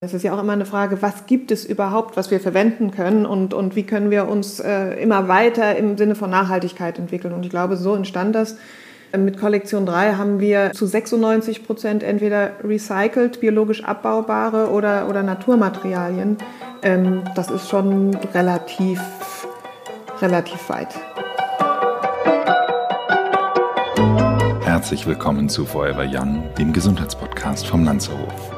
Es ist ja auch immer eine Frage, was gibt es überhaupt, was wir verwenden können und, und wie können wir uns äh, immer weiter im Sinne von Nachhaltigkeit entwickeln. Und ich glaube, so entstand das. Mit Kollektion 3 haben wir zu 96 Prozent entweder recycelt, biologisch abbaubare oder, oder Naturmaterialien. Ähm, das ist schon relativ, relativ weit. Herzlich willkommen zu Forever Young, dem Gesundheitspodcast vom Lanzerhof.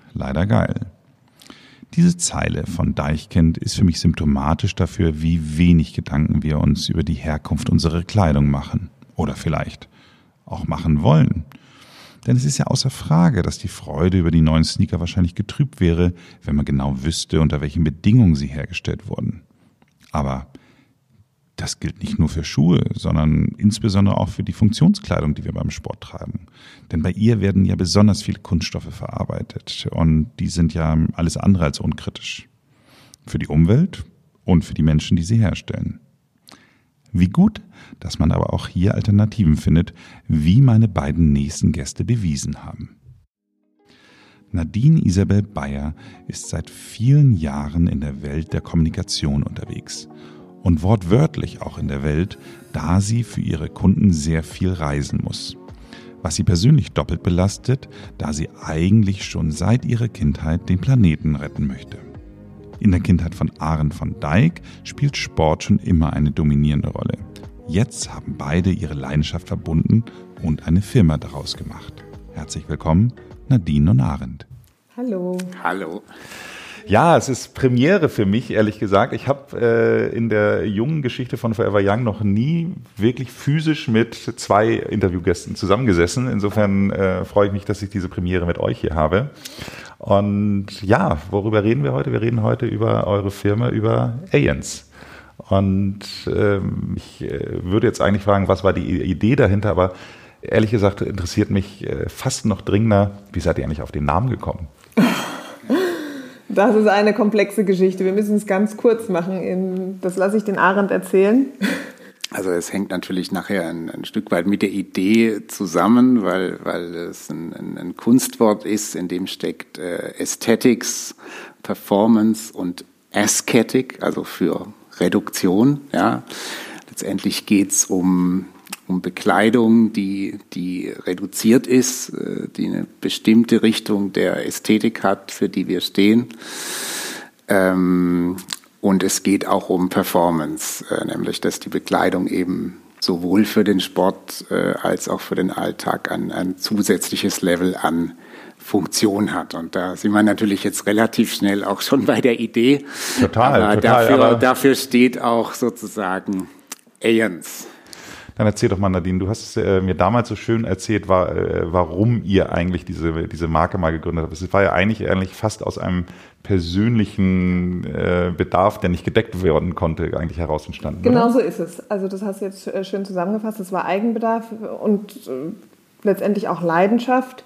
leider geil. Diese Zeile von Deichkind ist für mich symptomatisch dafür, wie wenig Gedanken wir uns über die Herkunft unserer Kleidung machen. Oder vielleicht auch machen wollen. Denn es ist ja außer Frage, dass die Freude über die neuen Sneaker wahrscheinlich getrübt wäre, wenn man genau wüsste, unter welchen Bedingungen sie hergestellt wurden. Aber das gilt nicht nur für Schuhe, sondern insbesondere auch für die Funktionskleidung, die wir beim Sport tragen. Denn bei ihr werden ja besonders viele Kunststoffe verarbeitet und die sind ja alles andere als unkritisch. Für die Umwelt und für die Menschen, die sie herstellen. Wie gut, dass man aber auch hier Alternativen findet, wie meine beiden nächsten Gäste bewiesen haben. Nadine Isabel Bayer ist seit vielen Jahren in der Welt der Kommunikation unterwegs und wortwörtlich auch in der Welt, da sie für ihre Kunden sehr viel reisen muss. Was sie persönlich doppelt belastet, da sie eigentlich schon seit ihrer Kindheit den Planeten retten möchte. In der Kindheit von Aaron von Dijk spielt Sport schon immer eine dominierende Rolle. Jetzt haben beide ihre Leidenschaft verbunden und eine Firma daraus gemacht. Herzlich willkommen, Nadine und Arendt. Hallo. Hallo. Ja, es ist Premiere für mich, ehrlich gesagt. Ich habe äh, in der jungen Geschichte von Forever Young noch nie wirklich physisch mit zwei Interviewgästen zusammengesessen. Insofern äh, freue ich mich, dass ich diese Premiere mit euch hier habe. Und ja, worüber reden wir heute? Wir reden heute über eure Firma, über Aliens. Und ähm, ich äh, würde jetzt eigentlich fragen, was war die Idee dahinter, aber ehrlich gesagt interessiert mich äh, fast noch dringender, wie seid ihr eigentlich auf den Namen gekommen? Das ist eine komplexe Geschichte. Wir müssen es ganz kurz machen. Das lasse ich den Arendt erzählen. Also es hängt natürlich nachher ein, ein, Stück weit mit der Idee zusammen, weil, weil es ein, ein, ein Kunstwort ist, in dem steckt äh, Aesthetics, Performance und Aesthetic, also für Reduktion. Ja. Letztendlich geht's um um Bekleidung, die, die reduziert ist, äh, die eine bestimmte Richtung der Ästhetik hat, für die wir stehen. Ähm, und es geht auch um Performance, äh, nämlich dass die Bekleidung eben sowohl für den Sport äh, als auch für den Alltag ein, ein zusätzliches Level an Funktion hat. Und da sind wir natürlich jetzt relativ schnell auch schon bei der Idee. Total. Aber, total, dafür, aber dafür steht auch sozusagen Aeons. Dann erzähl doch mal, Nadine, du hast äh, mir damals so schön erzählt, war, äh, warum ihr eigentlich diese, diese Marke mal gegründet habt. Es war ja eigentlich eigentlich fast aus einem persönlichen äh, Bedarf, der nicht gedeckt werden konnte, eigentlich heraus entstanden. Genau oder? so ist es. Also das hast du jetzt äh, schön zusammengefasst. Es war Eigenbedarf und äh, letztendlich auch Leidenschaft.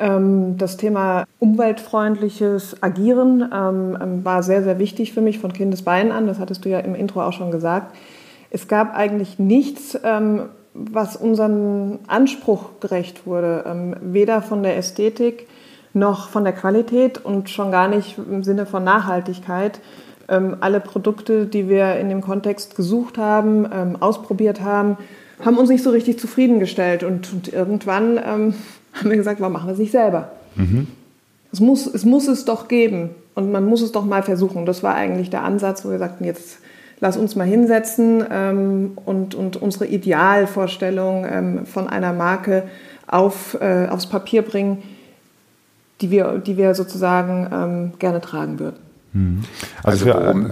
Ähm, das Thema umweltfreundliches Agieren ähm, ähm, war sehr, sehr wichtig für mich von Kindesbeinen an. Das hattest du ja im Intro auch schon gesagt. Es gab eigentlich nichts, ähm, was unserem Anspruch gerecht wurde, ähm, weder von der Ästhetik noch von der Qualität und schon gar nicht im Sinne von Nachhaltigkeit. Ähm, alle Produkte, die wir in dem Kontext gesucht haben, ähm, ausprobiert haben, haben uns nicht so richtig zufriedengestellt. Und, und irgendwann ähm, haben wir gesagt, warum machen wir es nicht selber? Mhm. Es, muss, es muss es doch geben und man muss es doch mal versuchen. Das war eigentlich der Ansatz, wo wir sagten, jetzt lass uns mal hinsetzen ähm, und, und unsere Idealvorstellung ähm, von einer Marke auf, äh, aufs Papier bringen, die wir, die wir sozusagen ähm, gerne tragen würden. Mhm. Also, also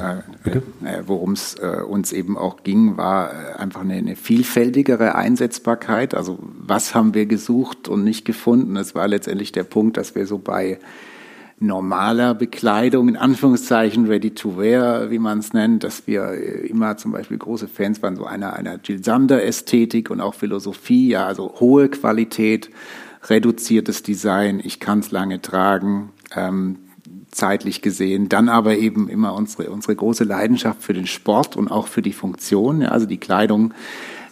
worum äh, es äh, äh, uns eben auch ging, war äh, einfach eine, eine, vielfältigere Einsetzbarkeit. Also was haben wir gesucht und nicht gefunden? Es war letztendlich der Punkt, dass wir so bei normaler Bekleidung, in Anführungszeichen ready to wear, wie man es nennt, dass wir immer zum Beispiel große Fans waren, so einer, einer Jill Sander Ästhetik und auch Philosophie, ja, also hohe Qualität, reduziertes Design, ich kann es lange tragen, ähm, zeitlich gesehen. Dann aber eben immer unsere, unsere große Leidenschaft für den Sport und auch für die Funktion. Ja, also die Kleidung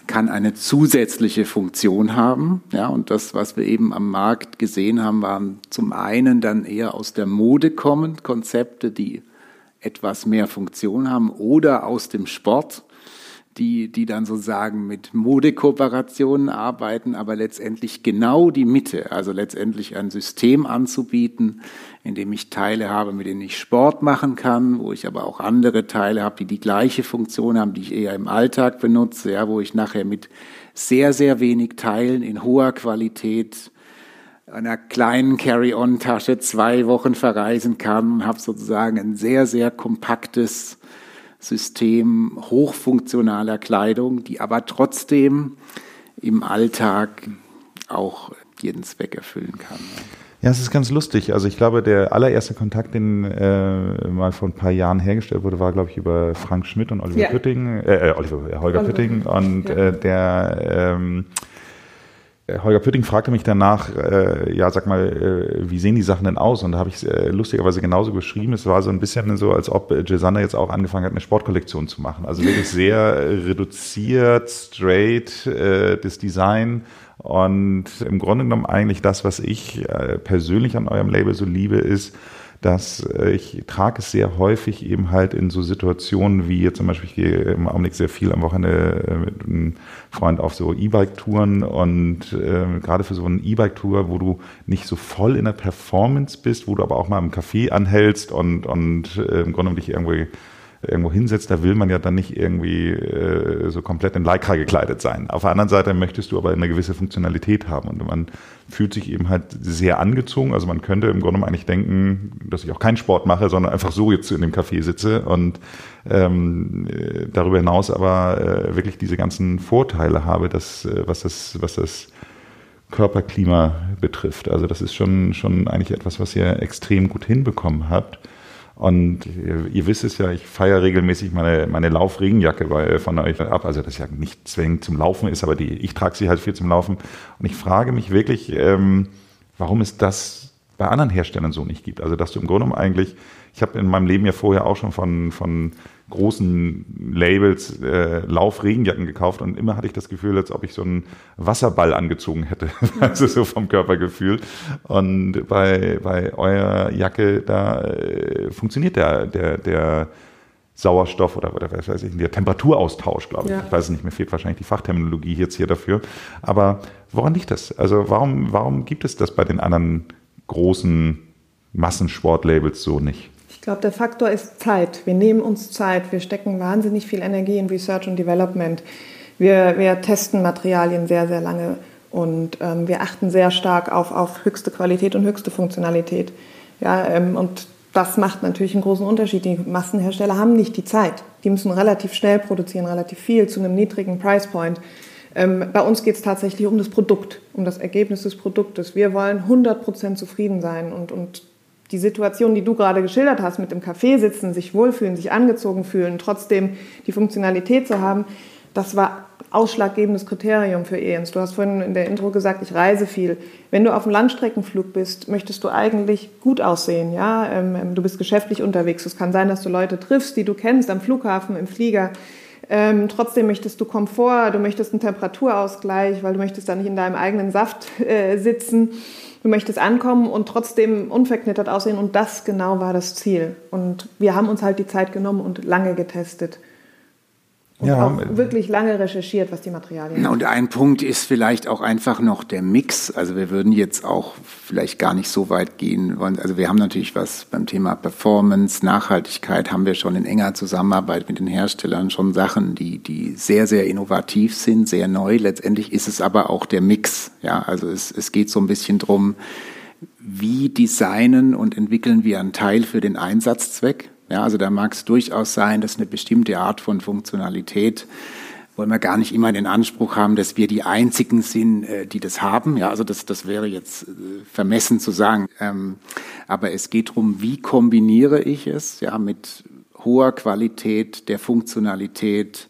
kann eine zusätzliche Funktion haben. Ja, und das, was wir eben am Markt gesehen haben, waren zum einen dann eher aus der Mode kommend Konzepte, die etwas mehr Funktion haben oder aus dem Sport, die, die dann sozusagen mit Modekooperationen arbeiten, aber letztendlich genau die Mitte, also letztendlich ein System anzubieten, in dem ich Teile habe, mit denen ich Sport machen kann, wo ich aber auch andere Teile habe, die die gleiche Funktion haben, die ich eher im Alltag benutze, ja, wo ich nachher mit sehr, sehr wenig Teilen in hoher Qualität einer kleinen Carry-on-Tasche zwei Wochen verreisen kann und habe sozusagen ein sehr, sehr kompaktes System hochfunktionaler Kleidung, die aber trotzdem im Alltag auch jeden Zweck erfüllen kann. Ja, es ist ganz lustig. Also ich glaube, der allererste Kontakt, den äh, mal vor ein paar Jahren hergestellt wurde, war, glaube ich, über Frank Schmidt und Oliver ja. Pütting, äh, äh Oliver, Holger Oliver. Pütting und ja. äh, der ähm, äh, Holger Pütting fragte mich danach, äh, ja, sag mal, äh, wie sehen die Sachen denn aus? Und da habe ich äh, lustigerweise genauso beschrieben. Es war so ein bisschen so, als ob Gisanna jetzt auch angefangen hat, eine Sportkollektion zu machen. Also wirklich sehr reduziert, straight, äh, das Design. Und im Grunde genommen eigentlich das, was ich äh, persönlich an eurem Label so liebe, ist, dass äh, ich trage es sehr häufig eben halt in so Situationen wie jetzt zum Beispiel, ich gehe im Augenblick sehr viel am Wochenende äh, mit einem Freund auf so E-Bike-Touren und äh, gerade für so eine E-Bike-Tour, wo du nicht so voll in der Performance bist, wo du aber auch mal im Café anhältst und, und äh, im Grunde genommen dich irgendwie irgendwo hinsetzt, da will man ja dann nicht irgendwie äh, so komplett in Lycra gekleidet sein. Auf der anderen Seite möchtest du aber eine gewisse Funktionalität haben und man fühlt sich eben halt sehr angezogen. Also man könnte im Grunde eigentlich denken, dass ich auch keinen Sport mache, sondern einfach so jetzt in dem Café sitze und ähm, äh, darüber hinaus aber äh, wirklich diese ganzen Vorteile habe, dass, äh, was das, was das Körperklima betrifft. Also das ist schon, schon eigentlich etwas, was ihr extrem gut hinbekommen habt. Und ihr, ihr, wisst es ja, ich feiere regelmäßig meine, meine Laufregenjacke von euch ab. Also das ja nicht zwingend zum Laufen ist, aber die, ich trage sie halt viel zum Laufen. Und ich frage mich wirklich, ähm, warum es das bei anderen Herstellern so nicht gibt. Also dass du im Grunde genommen eigentlich, ich habe in meinem Leben ja vorher auch schon von, von großen Labels äh, Laufregenjacken gekauft und immer hatte ich das Gefühl, als ob ich so einen Wasserball angezogen hätte, also so vom Körpergefühl. Und bei, bei eurer Jacke, da äh, funktioniert der, der, der Sauerstoff oder, oder was weiß ich, der Temperaturaustausch, glaube ich. Ja. Ich weiß es nicht, mir fehlt wahrscheinlich die Fachterminologie jetzt hier dafür. Aber woran liegt das? Also warum, warum gibt es das bei den anderen großen Massensportlabels so nicht? Ich glaube, der Faktor ist Zeit. Wir nehmen uns Zeit. Wir stecken wahnsinnig viel Energie in Research und Development. Wir, wir testen Materialien sehr, sehr lange und ähm, wir achten sehr stark auf, auf höchste Qualität und höchste Funktionalität. Ja, ähm, und das macht natürlich einen großen Unterschied. Die Massenhersteller haben nicht die Zeit. Die müssen relativ schnell produzieren, relativ viel zu einem niedrigen Price Point. Ähm, bei uns geht es tatsächlich um das Produkt, um das Ergebnis des Produktes. Wir wollen 100% zufrieden sein und, und die Situation, die du gerade geschildert hast, mit dem Café sitzen, sich wohlfühlen, sich angezogen fühlen, trotzdem die Funktionalität zu haben, das war ausschlaggebendes Kriterium für ENS. Du hast vorhin in der Intro gesagt, ich reise viel. Wenn du auf einem Landstreckenflug bist, möchtest du eigentlich gut aussehen. Ja? Ähm, ähm, du bist geschäftlich unterwegs. Es kann sein, dass du Leute triffst, die du kennst am Flughafen, im Flieger. Ähm, trotzdem möchtest du Komfort, du möchtest einen Temperaturausgleich, weil du möchtest da nicht in deinem eigenen Saft äh, sitzen. Du möchtest ankommen und trotzdem unverknittert aussehen und das genau war das Ziel. Und wir haben uns halt die Zeit genommen und lange getestet. Und ja, auch wirklich lange recherchiert, was die Materialien sind. Und ein Punkt ist vielleicht auch einfach noch der Mix. Also wir würden jetzt auch vielleicht gar nicht so weit gehen. Also wir haben natürlich was beim Thema Performance, Nachhaltigkeit, haben wir schon in enger Zusammenarbeit mit den Herstellern schon Sachen, die, die sehr, sehr innovativ sind, sehr neu. Letztendlich ist es aber auch der Mix. Ja, also es, es geht so ein bisschen drum, wie designen und entwickeln wir einen Teil für den Einsatzzweck ja, also da mag es durchaus sein, dass eine bestimmte Art von Funktionalität wollen wir gar nicht immer den Anspruch haben, dass wir die einzigen sind, äh, die das haben. Ja, also das, das wäre jetzt äh, vermessen zu sagen. Ähm, aber es geht darum, wie kombiniere ich es, ja, mit hoher Qualität der Funktionalität,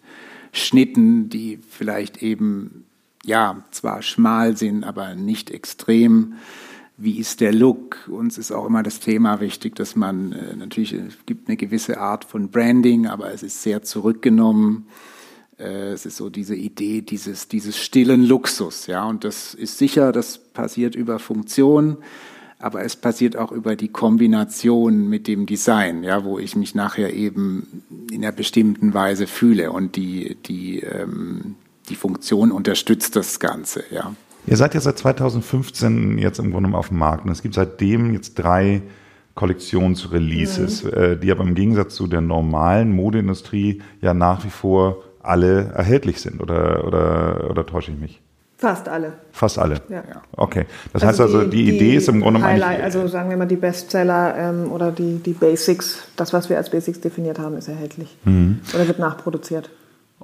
Schnitten, die vielleicht eben, ja, zwar schmal sind, aber nicht extrem wie ist der Look? Uns ist auch immer das Thema wichtig, dass man äh, natürlich, es gibt eine gewisse Art von Branding, aber es ist sehr zurückgenommen. Äh, es ist so diese Idee dieses, dieses stillen Luxus, ja, und das ist sicher, das passiert über Funktion, aber es passiert auch über die Kombination mit dem Design, ja, wo ich mich nachher eben in einer bestimmten Weise fühle und die, die, ähm, die Funktion unterstützt das Ganze, ja. Ihr seid ja seit 2015 jetzt im Grunde auf dem Markt und es gibt seitdem jetzt drei Kollektionsreleases, mhm. Äh, die aber im Gegensatz zu der normalen Modeindustrie ja nach wie vor alle erhältlich sind oder, oder, oder täusche ich mich? Fast alle. Fast alle. Ja. Okay. Das also heißt also, die, die, Idee ist im Grunde Highlight, Also sagen wir mal die Bestseller ähm, oder die, die Basics, das, was wir als Basics definiert haben, ist erhältlich. Mhm. Oder wird nachproduziert.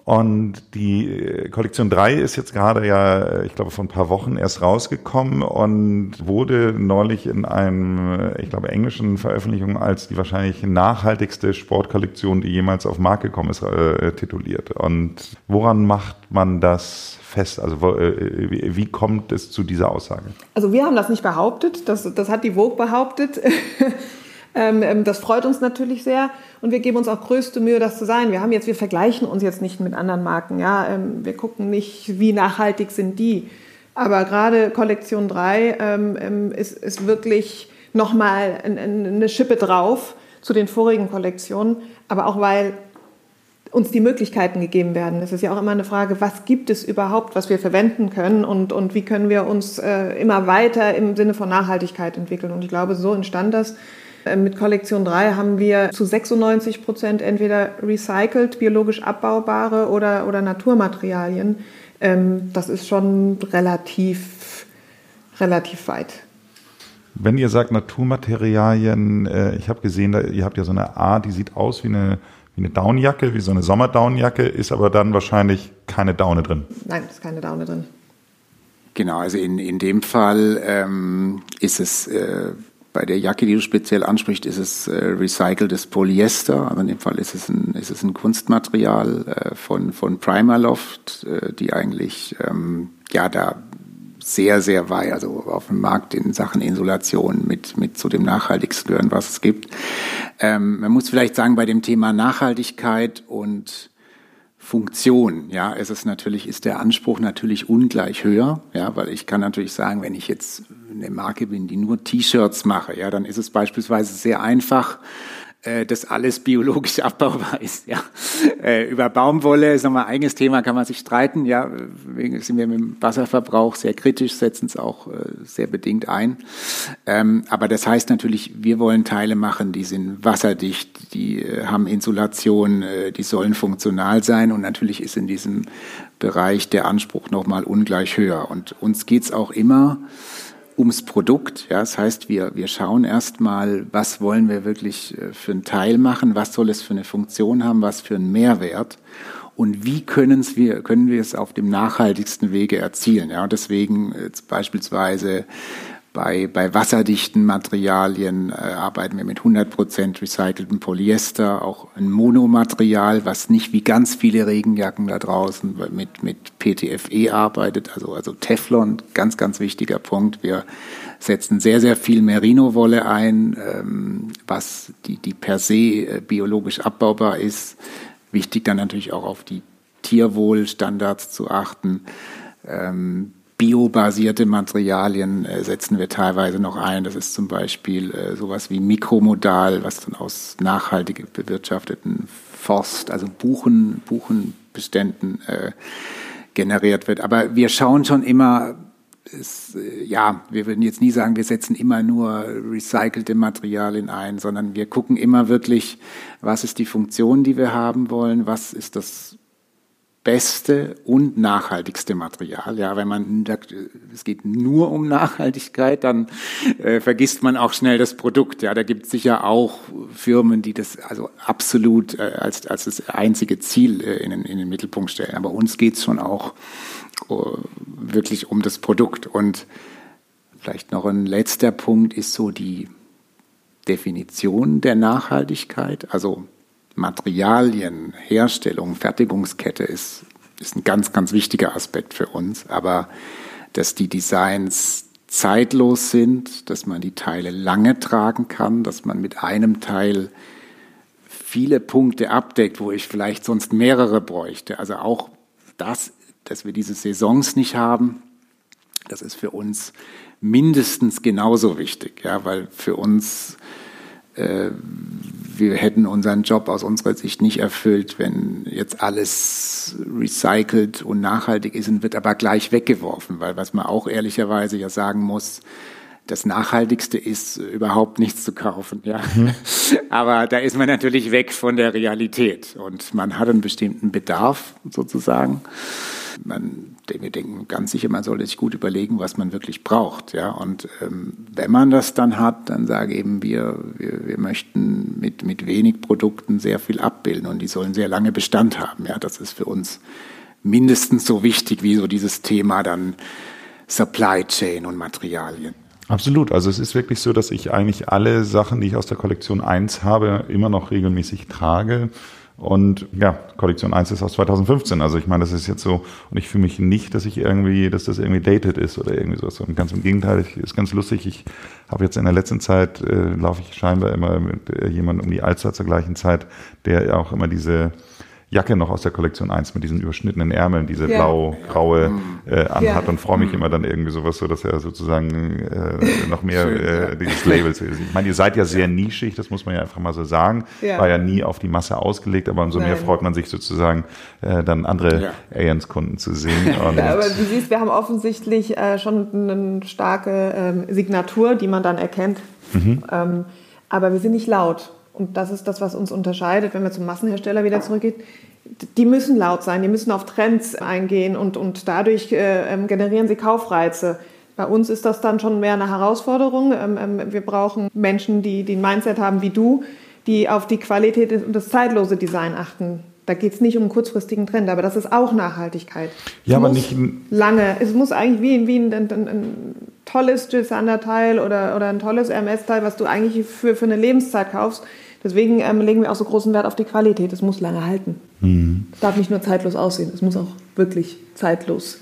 Und die äh, Kollektion 3 ist jetzt gerade ja, ich glaube, vor ein paar Wochen erst rausgekommen und wurde neulich in einem, ich glaube, englischen Veröffentlichung als die wahrscheinlich nachhaltigste Sportkollektion, die jemals auf Markt gekommen ist, äh, tituliert. Und woran macht man das fest? Also äh, wie kommt es zu dieser Aussage? Also wir haben das nicht behauptet, das, das hat die Vogue behauptet. Ähm, ähm, das freut uns natürlich sehr und wir geben uns auch größte Mühe, das zu sein. Wir haben jetzt, wir vergleichen uns jetzt nicht mit anderen Marken, ja. Ähm, wir gucken nicht, wie nachhaltig sind die. Aber gerade Kollektion 3 ist, ist wirklich nochmal eine Schippe drauf zu den vorigen Kollektionen, aber auch weil uns die Möglichkeiten gegeben werden. Es ist ja auch immer eine Frage, was gibt es überhaupt, was wir verwenden können und, und wie können wir uns äh, immer weiter im Sinne von Nachhaltigkeit entwickeln. Und ich glaube, so entstand das. Äh, mit Kollektion 3 haben wir zu 96 Prozent entweder recycelt, biologisch abbaubare oder, oder Naturmaterialien. Ähm, das ist schon relativ, relativ weit. Wenn ihr sagt Naturmaterialien, äh, ich habe gesehen, ihr habt ja so eine Art, die sieht aus wie eine, wie eine Daunenjacke, wie so eine Sommerdaunenjacke, ist aber dann wahrscheinlich keine Daune drin. Nein, ist keine Daune drin. Genau, also in, in dem Fall ähm, ist es äh, bei der Jacke, die du speziell ansprichst, ist es äh, recyceltes Polyester. Also in dem Fall ist es ein, ist es ein Kunstmaterial äh, von, von Primaloft, äh, die eigentlich ähm, ja da sehr, sehr weit, also auf dem Markt in Sachen Insulation mit, mit zu dem nachhaltigsten gehören, was es gibt. Ähm, man muss vielleicht sagen, bei dem Thema Nachhaltigkeit und Funktion, ja, ist es natürlich, ist der Anspruch natürlich ungleich höher, ja, weil ich kann natürlich sagen, wenn ich jetzt eine Marke bin, die nur T-Shirts mache, ja, dann ist es beispielsweise sehr einfach, äh, dass alles biologisch abbaubar ist. Ja. Äh, über Baumwolle ist nochmal ein eigenes Thema, kann man sich streiten. Ja, wegen sind wir mit dem Wasserverbrauch sehr kritisch, setzen es auch äh, sehr bedingt ein. Ähm, aber das heißt natürlich, wir wollen Teile machen, die sind wasserdicht, die haben Insulation, die sollen funktional sein und natürlich ist in diesem Bereich der Anspruch nochmal ungleich höher. Und uns geht's auch immer ums Produkt. Ja, das heißt, wir, wir schauen erstmal, was wollen wir wirklich äh, für einen Teil machen, was soll es für eine Funktion haben, was für einen Mehrwert und wie können wir, können wir es auf dem nachhaltigsten Wege erzielen. Ja, deswegen äh, beispielsweise bei, bei wasserdichten Materialien äh, arbeiten wir mit 100% recyceltem Polyester, auch ein Monomaterial, was nicht wie ganz viele Regenjacken da draußen mit, mit PTFE arbeitet, also, also Teflon, ganz, ganz wichtiger Punkt. Wir setzen sehr, sehr viel Merino-Wolle ein, ähm, was die, die per se äh, biologisch abbaubar ist. Wichtig dann natürlich auch auf die Tierwohlstandards zu achten. Ähm, biobasierte Materialien äh, setzen wir teilweise noch ein. Das ist zum Beispiel äh, sowas wie Mikromodal, was dann aus nachhaltig bewirtschafteten Forst, also Buchen, Buchenbeständen äh, generiert wird. Aber wir schauen schon immer, es, äh, ja, wir würden jetzt nie sagen, wir setzen immer nur recycelte Materialien ein, sondern wir gucken immer wirklich, was ist die Funktion, die wir haben wollen, was ist das beste und nachhaltigste Material. Ja, wenn man sagt, es geht nur um Nachhaltigkeit, dann äh, vergisst man auch schnell das Produkt. Ja, da gibt es sicher auch Firmen, die das also absolut äh, als, als das einzige Ziel äh, in, den, in den Mittelpunkt stellen. Aber uns geht es schon auch äh, wirklich um das Produkt. Und vielleicht noch ein letzter Punkt ist so die Definition der Nachhaltigkeit. Also Materialien, Herstellung, Fertigungskette ist, ist ein ganz, ganz wichtiger Aspekt für uns. Aber dass die Designs zeitlos sind, dass man die Teile lange tragen kann, dass man mit einem Teil viele Punkte abdeckt, wo ich vielleicht sonst mehrere bräuchte. Also auch das, dass wir diese Saisons nicht haben, das ist für uns mindestens genauso wichtig, ja, weil für uns wir hätten unseren Job aus unserer Sicht nicht erfüllt, wenn jetzt alles recycelt und nachhaltig ist und wird aber gleich weggeworfen, weil was man auch ehrlicherweise ja sagen muss, das Nachhaltigste ist, überhaupt nichts zu kaufen. Ja. Mhm. Aber da ist man natürlich weg von der Realität und man hat einen bestimmten Bedarf sozusagen. Man, wir denken ganz sicher, man sollte sich gut überlegen, was man wirklich braucht. Ja. Und ähm, wenn man das dann hat, dann sage eben wir, wir, wir möchten mit, mit wenig Produkten sehr viel abbilden und die sollen sehr lange Bestand haben. Ja. Das ist für uns mindestens so wichtig wie so dieses Thema dann Supply Chain und Materialien. Absolut. Also es ist wirklich so, dass ich eigentlich alle Sachen, die ich aus der Kollektion 1 habe, immer noch regelmäßig trage. Und ja, Kollektion 1 ist aus 2015. Also ich meine, das ist jetzt so, und ich fühle mich nicht, dass ich irgendwie, dass das irgendwie dated ist oder irgendwie sowas. Und ganz im Gegenteil, ich, ist ganz lustig. Ich habe jetzt in der letzten Zeit, äh, laufe ich scheinbar immer mit äh, jemandem um die Alster zur gleichen Zeit, der auch immer diese Jacke noch aus der Kollektion 1 mit diesen überschnittenen Ärmeln, diese ja. blau-graue äh, anhat ja. und freue mich mhm. immer dann irgendwie sowas, so dass er sozusagen äh, noch mehr Schön, äh, ja. dieses Labels ist. Ich meine, ihr seid ja sehr nischig, das muss man ja einfach mal so sagen. War ja nie auf die Masse ausgelegt, aber umso Nein. mehr freut man sich sozusagen, äh, dann andere Aliens-Kunden zu sehen. Und aber du siehst, wir haben offensichtlich äh, schon eine starke ähm, Signatur, die man dann erkennt. Mhm. Ähm, aber wir sind nicht laut. Und das ist das, was uns unterscheidet, wenn wir zum Massenhersteller wieder zurückgehen. Die müssen laut sein, die müssen auf Trends eingehen und, und dadurch äh, ähm, generieren sie Kaufreize. Bei uns ist das dann schon mehr eine Herausforderung. Ähm, ähm, wir brauchen Menschen, die, die ein Mindset haben wie du, die auf die Qualität und das zeitlose Design achten. Da geht es nicht um einen kurzfristigen Trend, aber das ist auch Nachhaltigkeit. Ja, es aber nicht lange. Es muss eigentlich wie, wie ein, ein, ein tolles Gisander-Teil oder, oder ein tolles RMS-Teil, was du eigentlich für, für eine Lebenszeit kaufst, Deswegen ähm, legen wir auch so großen Wert auf die Qualität. Es muss lange halten. Mhm. Es darf nicht nur zeitlos aussehen, es muss auch wirklich zeitlos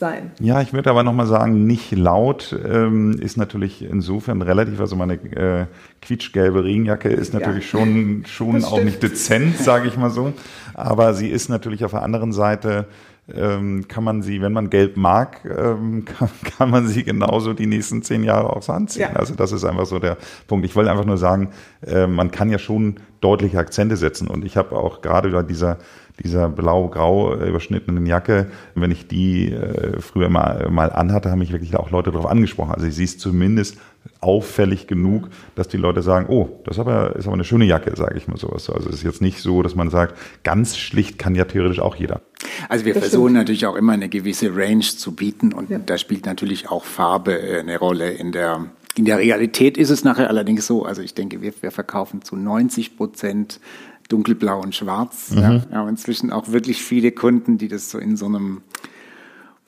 sein. Ja, ich würde aber nochmal sagen, nicht laut ähm, ist natürlich insofern relativ, also meine äh, quietschgelbe Regenjacke ist natürlich ja. schon, schon auch nicht dezent, sage ich mal so. Aber sie ist natürlich auf der anderen Seite ähm, kann man sie, wenn man Gelb mag, ähm, kann, kann, man sie genauso die nächsten zehn Jahre auch so anziehen. Ja. Also das ist einfach so der Punkt. Ich wollte einfach nur sagen, äh, man kann ja schon deutliche Akzente setzen. Und ich habe auch gerade bei dieser dieser blau-grau überschnittenen Jacke, wenn ich die äh, früher mal, mal anhatte, haben mich wirklich auch Leute darauf angesprochen. Also sie ist zumindest auffällig genug, dass die Leute sagen, oh, das ist aber, ist aber eine schöne Jacke, sage ich mal sowas. Also es ist jetzt nicht so, dass man sagt, ganz schlicht kann ja theoretisch auch jeder. Also wir das versuchen stimmt. natürlich auch immer eine gewisse Range zu bieten und ja. da spielt natürlich auch Farbe äh, eine Rolle in der in der Realität ist es nachher allerdings so, also ich denke, wir, wir verkaufen zu 90 Prozent dunkelblau und schwarz. Mhm. Ja. Wir haben inzwischen auch wirklich viele Kunden, die das so in so einem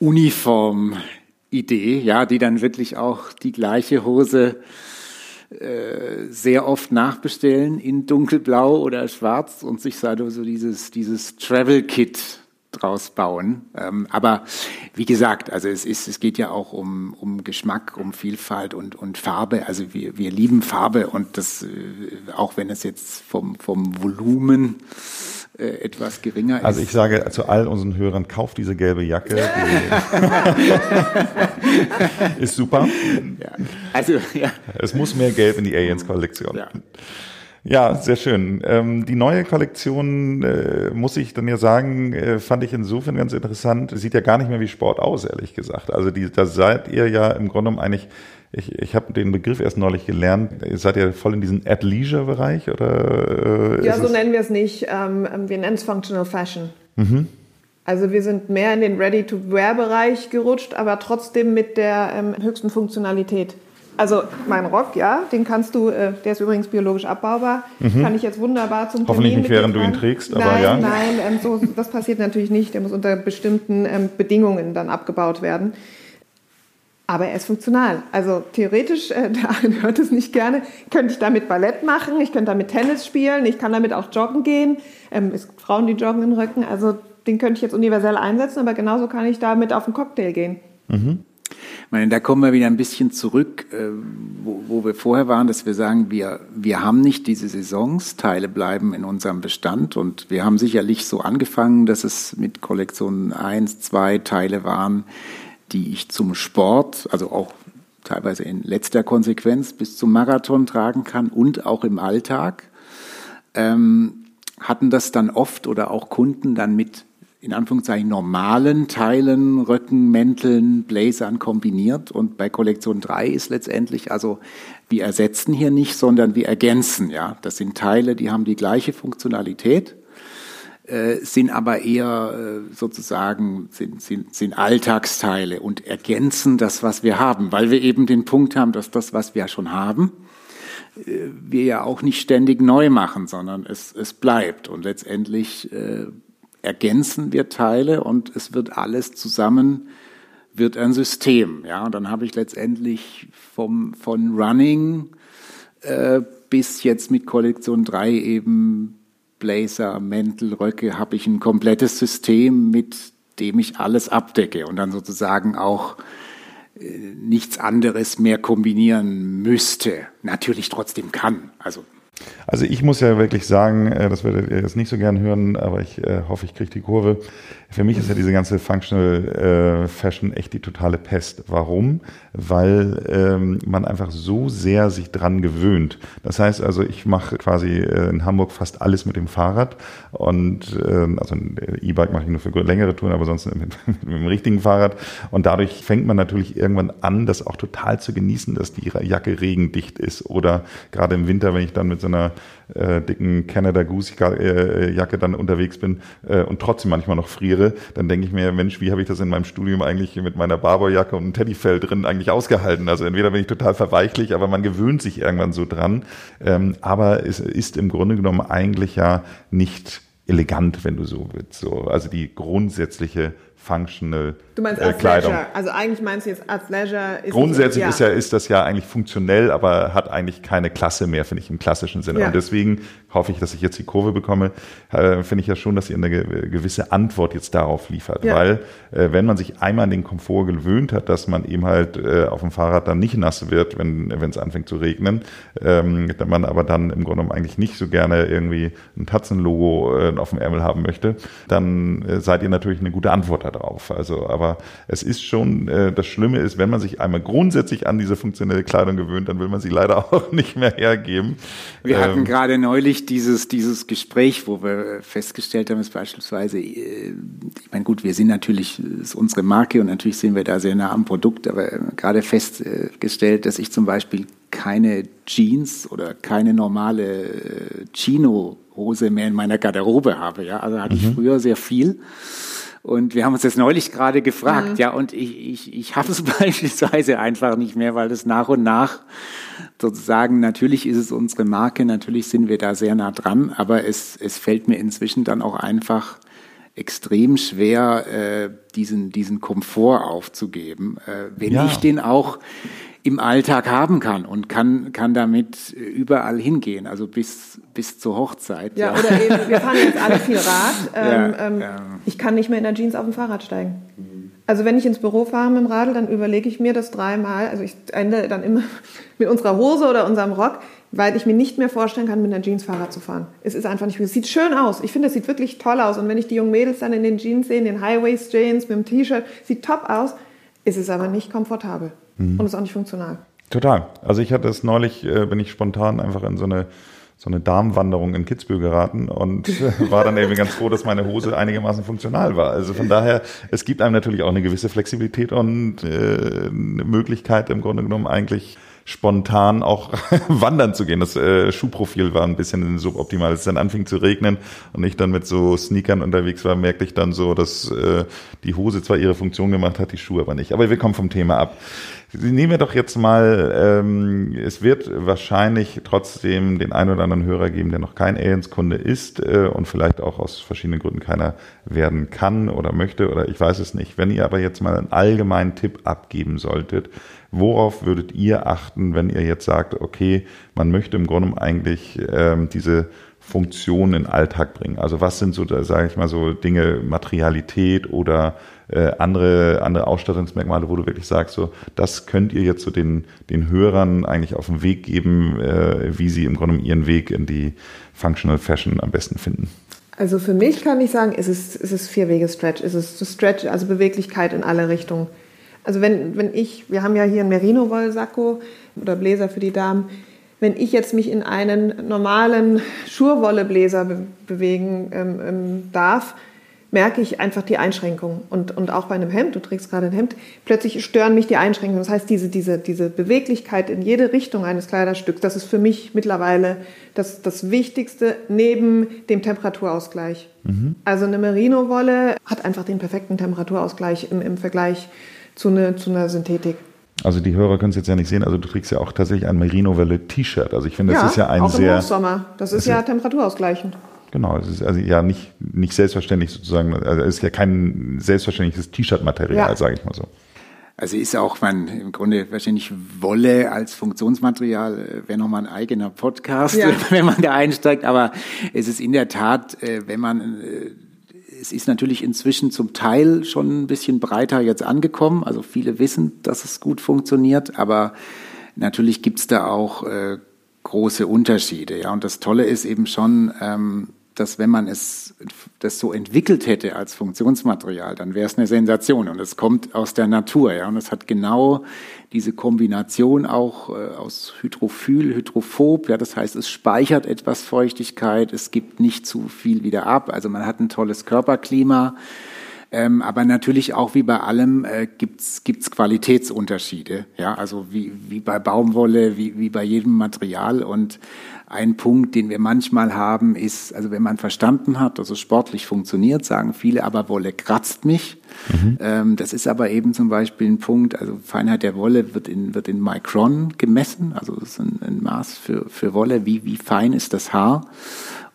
Uniform Idee, ja, die dann wirklich auch die gleiche Hose äh, sehr oft nachbestellen in dunkelblau oder schwarz und sich so dieses, dieses Travel Kit draus bauen. Ähm, aber wie gesagt, also es, ist, es geht ja auch um, um Geschmack, um Vielfalt und, und Farbe. Also wir, wir lieben Farbe und das, äh, auch wenn es jetzt vom, vom Volumen etwas geringer ist. Also ich sage zu all unseren Hörern, kauft diese gelbe Jacke. ist super. Ja. Also, ja. Es muss mehr Gelb in die Aliens-Kollektion. Ja. Ja, sehr schön. Ähm, die neue Kollektion, äh, muss ich dann ja sagen, äh, fand ich insofern ganz interessant. Sieht ja gar nicht mehr wie Sport aus, ehrlich gesagt. Also die, da seid ihr ja im Grunde genommen eigentlich, ich, ich habe den Begriff erst neulich gelernt. Ihr seid ja voll in diesem At-Leisure-Bereich oder? Äh, ja, so nennen wir es nicht. Ähm, ähm wir nennen es Functional Fashion. Mhm. Also wir sind mehr in den Ready-to-Wear-Bereich gerutscht, aber trotzdem mit der ähm, höchsten Funktionalität. Also mein Rock, ja, den kannst du, äh, der ist übrigens biologisch abbaubar, mhm. kann ich jetzt wunderbar zum Hoffentlich nicht, während du ihn trägst, aber nein, ja. Nein, ähm, so, das passiert natürlich nicht. Der muss unter bestimmten ähm, Bedingungen dann abgebaut werden. Aber er ist funktional. Also theoretisch, äh, der eine hört es nicht gerne, könnte ich damit Ballett machen, ich könnte damit Tennis spielen, ich kann damit auch joggen gehen. Ähm, es gibt Frauen, die joggen in Röcken, also den könnte ich jetzt universell einsetzen, aber genauso kann ich damit auf einen Cocktail gehen. Mhm. Ich meine, da kommen wir wieder ein bisschen zurück, äh, wo, wo, wir vorher waren, dass wir sagen, wir, wir haben nicht diese Saisons, Teile bleiben in unserem Bestand und wir haben sicherlich so angefangen, dass es mit Kollektion 1, 2 Teile waren, die ich zum Sport, also auch teilweise in letzter Konsequenz bis zum Marathon tragen kann und auch im Alltag. Ähm, hatten das dann oft oder auch Kunden dann mit in Anführungszeichen normalen Teilen, Röcken, Mänteln, Blazern kombiniert. Und bei Kollektion 3 ist letztendlich, also wir ersetzen hier nicht, sondern wir ergänzen. Ja, Das sind Teile, die haben die gleiche Funktionalität, äh, sind aber eher äh, sozusagen, sind, sind, sind Alltagsteile und ergänzen das, was wir haben, weil wir eben den Punkt haben, dass das, was wir schon haben, äh, wir ja auch nicht ständig neu machen, sondern es, es bleibt. Und letztendlich äh, ergänzen wir Teile und es wird alles zusammen, wird ein System. Ja, und dann habe ich letztendlich vom, von Running äh, bis jetzt mit Kollektion 3 eben Blazer, Mäntel, Röcke, habe ich ein komplettes System, mit dem ich alles abdecke und dann sozusagen auch äh, nichts anderes mehr kombinieren müsste. Natürlich trotzdem kann. Also also ich muss ja wirklich sagen, äh, das werdet ihr jetzt nicht so gern hören, aber ich äh, hoffe, ich kriege die Kurve. Für mich ist ja diese ganze Functional äh, Fashion echt die totale Pest. Warum? Weil ähm, man einfach so sehr sich dran gewöhnt. Das heißt also, ich mache quasi in Hamburg fast alles mit dem Fahrrad und äh, also ein E-Bike mache ich nur für längere Touren, aber sonst mit, mit, mit dem richtigen Fahrrad. Und dadurch fängt man natürlich irgendwann an, das auch total zu genießen, dass die Jacke regendicht ist oder gerade im Winter, wenn ich dann mit so einer äh, dicken Canada Goose äh, Jacke dann unterwegs bin äh, und trotzdem manchmal noch friere, dann denke ich mir, Mensch, wie habe ich das in meinem Studium eigentlich mit meiner Barbour-Jacke und einem Teddyfell drin eigentlich ausgehalten? Also entweder bin ich total verweichlich, aber man gewöhnt sich irgendwann so dran. Ähm, aber es ist im Grunde genommen eigentlich ja nicht elegant, wenn du so willst. So, also die grundsätzliche functional Du meinst äh, Kleidung. Also eigentlich meinst du jetzt Athleisure ist Grundsätzlich ist ja ist das ja eigentlich funktionell, aber hat eigentlich keine Klasse mehr, finde ich im klassischen Sinne. Ja. Und deswegen hoffe ich, dass ich jetzt die Kurve bekomme. Äh, finde ich ja schon, dass ihr eine gewisse Antwort jetzt darauf liefert, ja. weil äh, wenn man sich einmal an den Komfort gewöhnt hat, dass man eben halt äh, auf dem Fahrrad dann nicht nass wird, wenn wenn es anfängt zu regnen, ähm, man aber dann im Grunde genommen eigentlich nicht so gerne irgendwie ein Tatzenlogo äh, auf dem Ärmel haben möchte, dann äh, seid ihr natürlich eine gute Antwort darauf. Also aber es ist schon, äh, das Schlimme ist, wenn man sich einmal grundsätzlich an diese funktionelle Kleidung gewöhnt, dann will man sie leider auch nicht mehr hergeben. Wir ähm, hatten gerade neulich dieses, dieses Gespräch, wo wir festgestellt haben, dass beispielsweise, äh, ich meine, gut, wir sind natürlich, ist unsere Marke und natürlich sind wir da sehr nah am Produkt, aber gerade festgestellt, dass ich zum Beispiel keine Jeans oder keine normale äh, Chino-Hose mehr in meiner Garderobe habe. Ja, also hatte mhm. ich früher sehr viel. Und wir haben uns das neulich gerade gefragt, mhm. ja, und ich, ich, ich habe es beispielsweise einfach nicht mehr, weil es nach und nach sozusagen, natürlich ist es unsere Marke, natürlich sind wir da sehr nah dran, aber es, es fällt mir inzwischen dann auch einfach extrem schwer, äh, diesen, diesen Komfort aufzugeben, äh, wenn ja. ich den auch im Alltag haben kann und kann, kann damit überall hingehen, also bis, bis zur Hochzeit. Ja, ja. oder eben, wir fahren jetzt alle viel Rad. Ähm, ja, ähm, ja. Ich kann nicht mehr in der Jeans auf dem Fahrrad steigen. Also wenn ich ins Büro fahre mit dem Radl, dann überlege ich mir das dreimal. Also ich ende dann immer mit unserer Hose oder unserem Rock, weil ich mir nicht mehr vorstellen kann, mit einer Jeans Fahrrad zu fahren. Es ist einfach nicht Es sieht schön aus. Ich finde, es sieht wirklich toll aus. Und wenn ich die jungen Mädels dann in den Jeans sehe, in den High-Waist-Jeans, mit dem T-Shirt, sieht top aus, ist es aber nicht komfortabel. Mhm. Und ist auch nicht funktional. Total. Also ich hatte es neulich, äh, bin ich spontan einfach in so eine so eine Darmwanderung in Kitzbühel geraten und war dann irgendwie ganz froh, dass meine Hose einigermaßen funktional war. Also von daher, es gibt einem natürlich auch eine gewisse Flexibilität und äh, eine Möglichkeit im Grunde genommen eigentlich spontan auch wandern zu gehen. Das äh, Schuhprofil war ein bisschen suboptimal. Es dann anfing zu regnen und ich dann mit so Sneakern unterwegs war, merkte ich dann so, dass äh, die Hose zwar ihre Funktion gemacht hat, die Schuhe aber nicht. Aber wir kommen vom Thema ab. Nehmen wir doch jetzt mal, ähm, es wird wahrscheinlich trotzdem den einen oder anderen Hörer geben, der noch kein Aliens-Kunde ist äh, und vielleicht auch aus verschiedenen Gründen keiner werden kann oder möchte oder ich weiß es nicht. Wenn ihr aber jetzt mal einen allgemeinen Tipp abgeben solltet, worauf würdet ihr achten, wenn ihr jetzt sagt, okay, man möchte im Grunde eigentlich ähm, diese Funktion in den Alltag bringen? Also was sind so, sage ich mal so Dinge, Materialität oder äh, andere, andere Ausstattungsmerkmale, wo du wirklich sagst, so, das könnt ihr jetzt so den, den Hörern eigentlich auf den Weg geben, äh, wie sie im Grunde ihren Weg in die Functional Fashion am besten finden? Also für mich kann ich sagen, es ist, es ist Vier-Wege-Stretch. Es ist Stretch, also Beweglichkeit in alle Richtungen. Also wenn, wenn ich, wir haben ja hier einen Merino-Wollsacko oder Bläser für die Damen, wenn ich jetzt mich in einen normalen Schurwollebläser be bewegen ähm, ähm, darf, merke ich einfach die Einschränkung. Und, und auch bei einem Hemd, du trägst gerade ein Hemd, plötzlich stören mich die Einschränkungen. Das heißt, diese, diese, diese Beweglichkeit in jede Richtung eines Kleiderstücks, das ist für mich mittlerweile das, das Wichtigste neben dem Temperaturausgleich. Mhm. Also eine Merino-Wolle hat einfach den perfekten Temperaturausgleich im, im Vergleich zu, eine, zu einer Synthetik. Also die Hörer können es jetzt ja nicht sehen, also du trägst ja auch tatsächlich ein Merino-Welle-T-Shirt. Also ich finde, das ja, ist ja ein auch sehr... Im Hochsommer. Das ist ja temperaturausgleichend. Genau, es ist also ja nicht, nicht selbstverständlich sozusagen, also es ist ja kein selbstverständliches T-Shirt-Material, ja. sage ich mal so. Also ist auch man im Grunde wahrscheinlich Wolle als Funktionsmaterial äh, wäre nochmal ein eigener Podcast, ja. wenn man da einsteigt. Aber es ist in der Tat, äh, wenn man äh, es ist natürlich inzwischen zum Teil schon ein bisschen breiter jetzt angekommen. Also viele wissen, dass es gut funktioniert, aber natürlich gibt es da auch äh, große Unterschiede. Ja, und das Tolle ist eben schon, ähm, dass wenn man es das so entwickelt hätte als Funktionsmaterial, dann wäre es eine Sensation. Und es kommt aus der Natur, ja, und es hat genau diese Kombination auch äh, aus Hydrophyl, Hydrophob, ja, das heißt, es speichert etwas Feuchtigkeit, es gibt nicht zu viel wieder ab, also man hat ein tolles Körperklima, ähm, aber natürlich auch wie bei allem äh, gibt's gibt's Qualitätsunterschiede, ja, also wie, wie bei Baumwolle, wie, wie bei jedem Material. Und ein Punkt, den wir manchmal haben, ist, also wenn man verstanden hat, dass es sportlich funktioniert, sagen viele, aber Wolle kratzt mich. Mhm. Ähm, das ist aber eben zum Beispiel ein Punkt, also Feinheit der Wolle wird in, wird in Micron gemessen, also das ist ein, ein Maß für, für Wolle, wie, wie fein ist das Haar.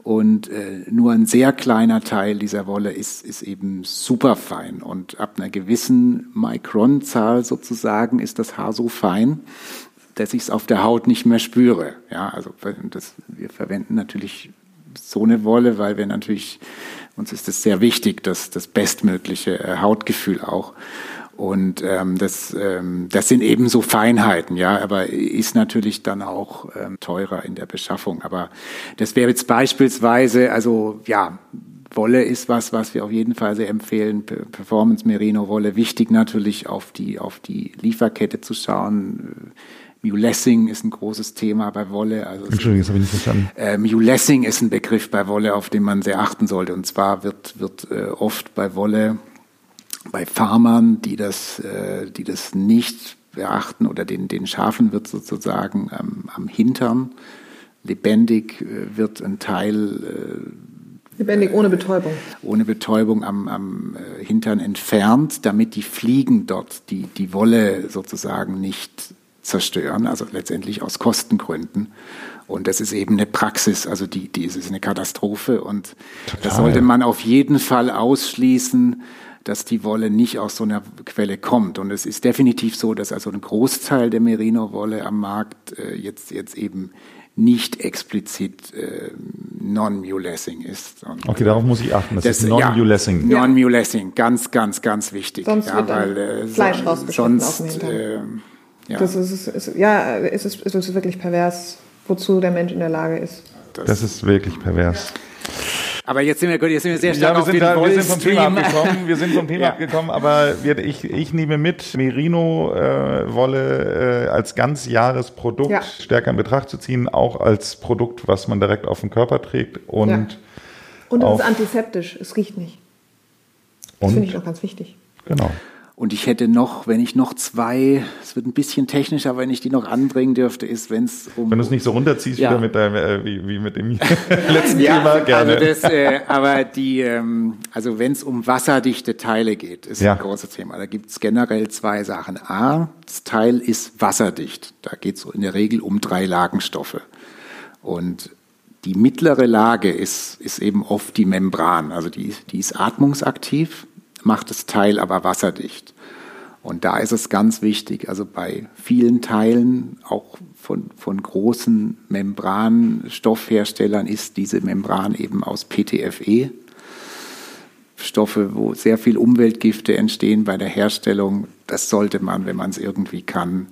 Und äh, nur ein sehr kleiner Teil dieser Wolle ist, ist eben super fein. Und ab einer gewissen Micron-Zahl sozusagen ist das Haar so fein, dass ich es auf der Haut nicht mehr spüre. Ja, also das, wir verwenden natürlich so eine Wolle, weil wir natürlich, uns ist es sehr wichtig, dass das bestmögliche äh, Hautgefühl auch. Und ähm, das, ähm, das sind eben so Feinheiten, ja, aber ist natürlich dann auch ähm, teurer in der Beschaffung. Aber das wäre jetzt beispielsweise, also ja, Wolle ist was, was wir auf jeden Fall sehr empfehlen. Performance Merino Wolle. Wichtig natürlich auf die, auf die Lieferkette zu schauen Mulessing ist ein großes Thema bei Wolle. Also Entschuldigung, das habe ich nicht verstanden. Äh, Mulessing ist ein Begriff bei Wolle, auf den man sehr achten sollte. Und zwar wird, wird äh, oft bei Wolle, bei Farmern, die das, äh, die das nicht beachten oder den, den Schafen wird sozusagen ähm, am Hintern lebendig äh, wird ein Teil äh, Lebendig ohne Betäubung. Ohne Betäubung am, am äh, Hintern entfernt, damit die Fliegen dort die, die Wolle sozusagen nicht zerstören, also letztendlich aus Kostengründen. Und das ist eben eine Praxis, also die, die ist eine Katastrophe und Total. das sollte man auf jeden Fall ausschließen, dass die Wolle nicht aus so einer Quelle kommt. Und es ist definitiv so, dass also ein Großteil der Merino-Wolle am Markt äh, jetzt, jetzt eben nicht explizit äh, Non-Mulessing ist. Und, okay, darauf muss ich achten. Das, das ist Non-Mulessing. Ja, Non-Mulessing, ganz, ganz, ganz wichtig. Sonst ja, wird weil, äh, Fleisch rausgeschnitten sonst, äh, ja. Das ist, ist, ja, es ist, es ist wirklich pervers, wozu der Mensch in der Lage ist. Das, das ist wirklich pervers. Aber jetzt sind wir, jetzt sind wir sehr stark ja, wir sind, da, wir sind vom Thema abgekommen. Wir sind vom Thema ja. abgekommen, aber wir, ich, ich nehme mit, Merino-Wolle äh, als ganzjahresprodukt ja. stärker in Betracht zu ziehen, auch als Produkt, was man direkt auf den Körper trägt. Und, ja. und es ist antiseptisch, es riecht nicht. Das finde ich auch ganz wichtig. Genau. Und ich hätte noch, wenn ich noch zwei, es wird ein bisschen technisch, aber wenn ich die noch anbringen dürfte, ist, wenn es um. Wenn du es nicht so runterziehst, ja. wieder mit deinem, äh, wie, wie mit dem letzten ja, Thema, gerne. Also das, äh, aber die, ähm, also wenn es um wasserdichte Teile geht, ist ja. ein großes Thema. Da gibt es generell zwei Sachen. A, das Teil ist wasserdicht. Da geht es in der Regel um drei Lagenstoffe. Und die mittlere Lage ist, ist eben oft die Membran. Also die, die ist atmungsaktiv macht das Teil aber wasserdicht. Und da ist es ganz wichtig, also bei vielen Teilen, auch von, von großen Membranstoffherstellern, ist diese Membran eben aus PTFE. Stoffe, wo sehr viel Umweltgifte entstehen bei der Herstellung, das sollte man, wenn man es irgendwie kann,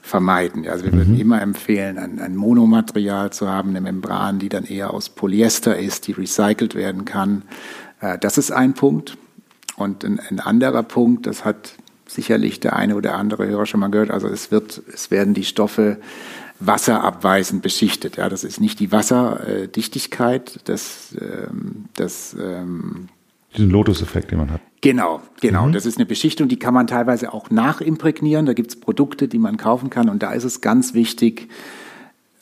vermeiden. Also wir mhm. würden immer empfehlen, ein, ein, Monomaterial zu haben, eine Membran, die dann eher aus Polyester ist, die recycelt werden kann. Äh, das ist ein Punkt. Und ein, ein, anderer Punkt, das hat sicherlich der eine oder andere Hörer schon mal gehört, also es, wird, es werden die Stoffe wasserabweisend beschichtet. Ja, das ist nicht die Wasserdichtigkeit, das, ähm, das ähm, diesen Lotus-Effekt, den man hat. Genau, genau. Mhm. Das ist eine Beschichtung, die kann man teilweise auch nachimprägnieren. Da gibt es Produkte, die man kaufen kann. Und da ist es ganz wichtig,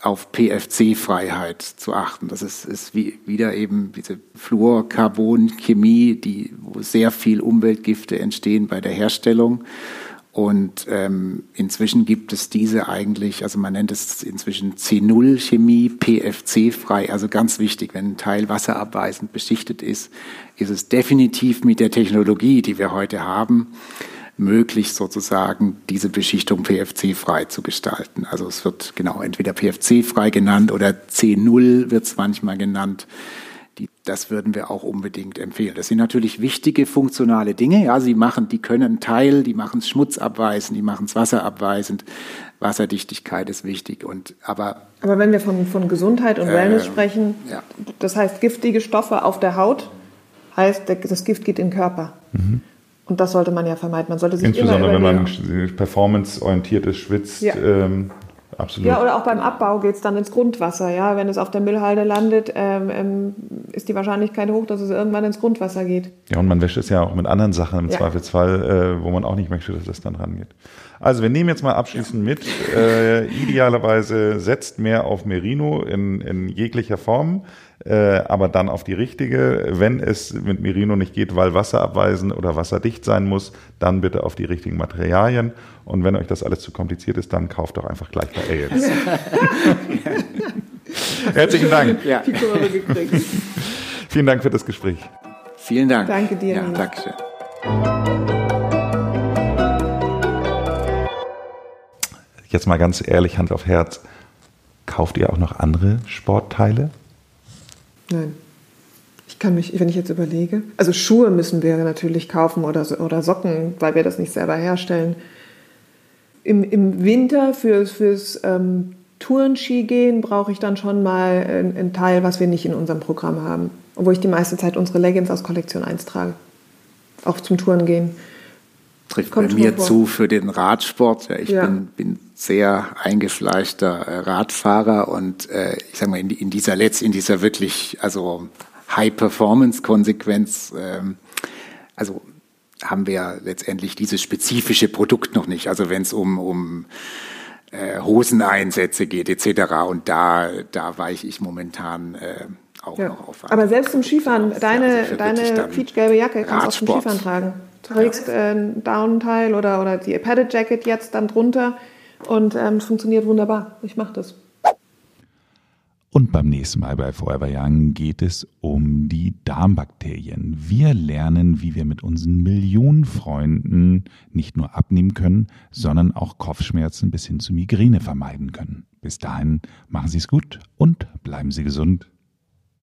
auf PFC-Freiheit zu achten. Das ist, ist wie, wieder eben diese Fluorcarbon-Chemie, die, wo sehr viel Umweltgifte entstehen bei der Herstellung. Und ähm, inzwischen gibt es diese eigentlich, also man nennt es inzwischen C0-Chemie, PFC-frei, also ganz wichtig, wenn ein Teil wasserabweisend beschichtet ist, ist es definitiv mit der Technologie, die wir heute haben, möglich, sozusagen diese Beschichtung PFC-frei zu gestalten. Also es wird genau entweder PFC-frei genannt oder C0 wird es manchmal genannt. Die, das würden wir auch unbedingt empfehlen. Das sind natürlich wichtige funktionale Dinge. Ja, sie machen, die können Teil, die machen es schmutzabweisend, die machen es wasserabweisend. Wasserdichtigkeit ist wichtig. Und, aber, aber wenn wir von, von Gesundheit und äh, Wellness sprechen, ja. das heißt giftige Stoffe auf der Haut, heißt, das Gift geht in den Körper. Mhm. Und das sollte man ja vermeiden. Man sollte sich Insbesondere wenn man performanceorientiert ist, schwitzt. Ja. Ähm, absolut. Ja, oder auch beim Abbau geht es dann ins Grundwasser. Ja? Wenn es auf der Müllhalde landet, ähm, ähm, ist die Wahrscheinlichkeit hoch, dass es irgendwann ins Grundwasser geht. Ja, und man wäscht es ja auch mit anderen Sachen im ja. Zweifelsfall, äh, wo man auch nicht möchte, dass es dann rangeht. Also wir nehmen jetzt mal abschließend mit. Äh, idealerweise setzt mehr auf Merino in, in jeglicher Form äh, aber dann auf die richtige. Wenn es mit Merino nicht geht, weil wasserabweisend oder wasserdicht sein muss, dann bitte auf die richtigen Materialien. Und wenn euch das alles zu kompliziert ist, dann kauft doch einfach gleich bei Ailes. Herzlichen Dank. Ja. Vielen Dank für das Gespräch. Vielen Dank. Danke dir. Ja, danke schön. Jetzt mal ganz ehrlich, Hand auf Herz. Kauft ihr auch noch andere Sportteile? Nein. Ich kann mich, wenn ich jetzt überlege, also Schuhe müssen wir natürlich kaufen oder, oder Socken, weil wir das nicht selber herstellen. Im, im Winter fürs, fürs ähm, Tourenski gehen brauche ich dann schon mal einen Teil, was wir nicht in unserem Programm haben. Obwohl ich die meiste Zeit unsere Leggings aus Kollektion 1 trage. Auch zum Touren gehen. Trifft Kommt bei mir zu für den Radsport. Ja, ich ja. Bin, bin sehr eingefleischter äh, Radfahrer und äh, ich sage mal in, in, dieser letzt in dieser wirklich also High Performance Konsequenz ähm, also haben wir letztendlich dieses spezifische Produkt noch nicht. Also wenn es um um äh, Hoseneinsätze geht etc. Und da da weiche ich momentan äh, auch ja. noch auf. Aber selbst zum Skifahren, deine, also deine quietschgelbe Jacke kannst du auch zum Skifahren tragen. Du trägst äh, ein Downteil oder, oder die Padded Jacket jetzt dann drunter und ähm, es funktioniert wunderbar. Ich mache das. Und beim nächsten Mal bei Forever Young geht es um die Darmbakterien. Wir lernen, wie wir mit unseren Millionen Freunden nicht nur abnehmen können, sondern auch Kopfschmerzen bis hin zu Migräne vermeiden können. Bis dahin machen Sie es gut und bleiben Sie gesund.